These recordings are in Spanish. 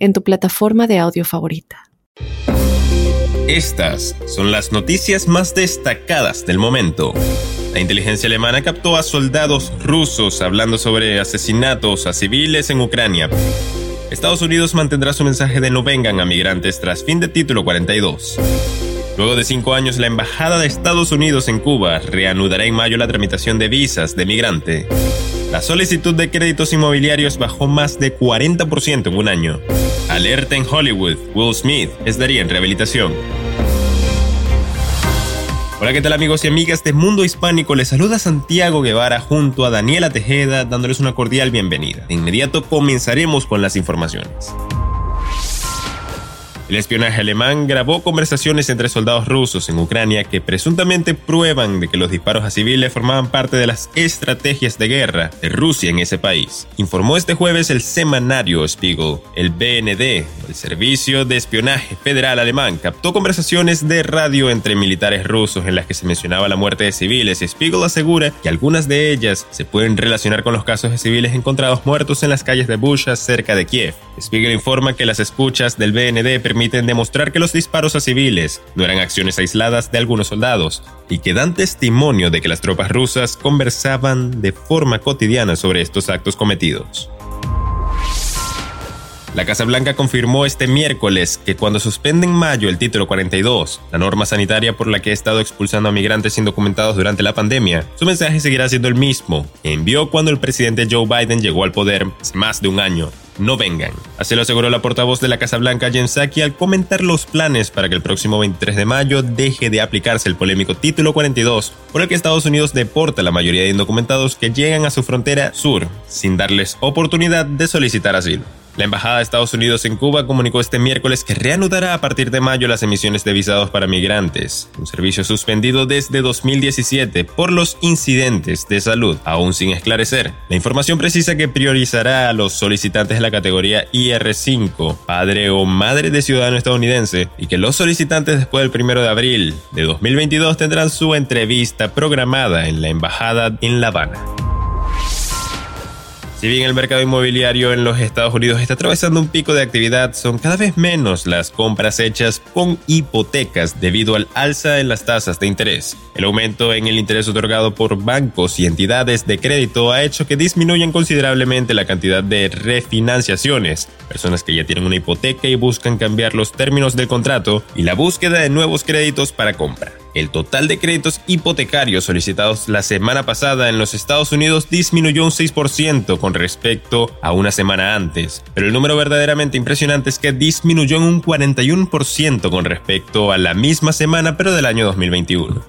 en tu plataforma de audio favorita. Estas son las noticias más destacadas del momento. La inteligencia alemana captó a soldados rusos hablando sobre asesinatos a civiles en Ucrania. Estados Unidos mantendrá su mensaje de no vengan a migrantes tras fin de título 42. Luego de cinco años, la Embajada de Estados Unidos en Cuba reanudará en mayo la tramitación de visas de migrante. La solicitud de créditos inmobiliarios bajó más de 40% en un año. Alerta en Hollywood, Will Smith estaría en rehabilitación. Hola, ¿qué tal amigos y amigas de Mundo Hispánico? Les saluda Santiago Guevara junto a Daniela Tejeda dándoles una cordial bienvenida. De inmediato comenzaremos con las informaciones. El espionaje alemán grabó conversaciones entre soldados rusos en Ucrania que presuntamente prueban de que los disparos a civiles formaban parte de las estrategias de guerra de Rusia en ese país. Informó este jueves el semanario Spiegel. El BND, el Servicio de Espionaje Federal Alemán, captó conversaciones de radio entre militares rusos en las que se mencionaba la muerte de civiles. Spiegel asegura que algunas de ellas se pueden relacionar con los casos de civiles encontrados muertos en las calles de Busha cerca de Kiev. Spiegel informa que las escuchas del BND permiten permiten demostrar que los disparos a civiles no eran acciones aisladas de algunos soldados y que dan testimonio de que las tropas rusas conversaban de forma cotidiana sobre estos actos cometidos. La Casa Blanca confirmó este miércoles que cuando suspende en mayo el título 42, la norma sanitaria por la que ha estado expulsando a migrantes indocumentados durante la pandemia, su mensaje seguirá siendo el mismo que envió cuando el presidente Joe Biden llegó al poder más de un año, no vengan. Así lo aseguró la portavoz de la Casa Blanca, Jen Psaki, al comentar los planes para que el próximo 23 de mayo deje de aplicarse el polémico Título 42, por el que Estados Unidos deporta a la mayoría de indocumentados que llegan a su frontera sur, sin darles oportunidad de solicitar asilo. La Embajada de Estados Unidos en Cuba comunicó este miércoles que reanudará a partir de mayo las emisiones de visados para migrantes, un servicio suspendido desde 2017 por los incidentes de salud, aún sin esclarecer. La información precisa que priorizará a los solicitantes de la categoría IR5, padre o madre de ciudadano estadounidense, y que los solicitantes después del 1 de abril de 2022 tendrán su entrevista programada en la Embajada en La Habana. Si bien el mercado inmobiliario en los Estados Unidos está atravesando un pico de actividad, son cada vez menos las compras hechas con hipotecas debido al alza en las tasas de interés. El aumento en el interés otorgado por bancos y entidades de crédito ha hecho que disminuyan considerablemente la cantidad de refinanciaciones, personas que ya tienen una hipoteca y buscan cambiar los términos del contrato y la búsqueda de nuevos créditos para compra. El total de créditos hipotecarios solicitados la semana pasada en los Estados Unidos disminuyó un 6% con respecto a una semana antes, pero el número verdaderamente impresionante es que disminuyó en un 41% con respecto a la misma semana pero del año 2021.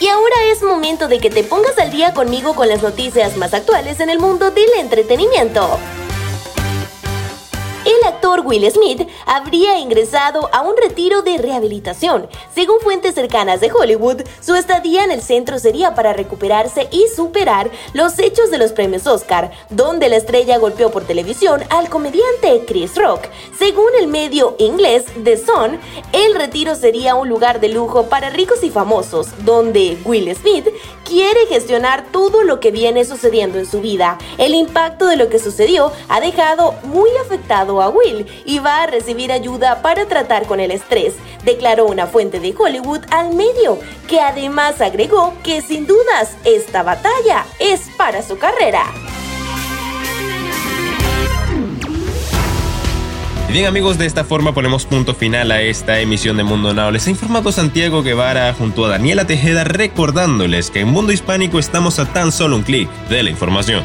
Y ahora es momento de que te pongas al día conmigo con las noticias más actuales en el mundo del entretenimiento Will Smith habría ingresado a un retiro de rehabilitación. Según fuentes cercanas de Hollywood, su estadía en el centro sería para recuperarse y superar los hechos de los premios Oscar, donde la estrella golpeó por televisión al comediante Chris Rock. Según el medio inglés The Sun, el retiro sería un lugar de lujo para ricos y famosos, donde Will Smith quiere gestionar todo lo que viene sucediendo en su vida. El impacto de lo que sucedió ha dejado muy afectado a Will y va a recibir ayuda para tratar con el estrés, declaró una fuente de Hollywood al medio, que además agregó que sin dudas esta batalla es para su carrera. Bien amigos, de esta forma ponemos punto final a esta emisión de Mundo Now. Les ha informado Santiago Guevara junto a Daniela Tejeda recordándoles que en Mundo Hispánico estamos a tan solo un clic de la información.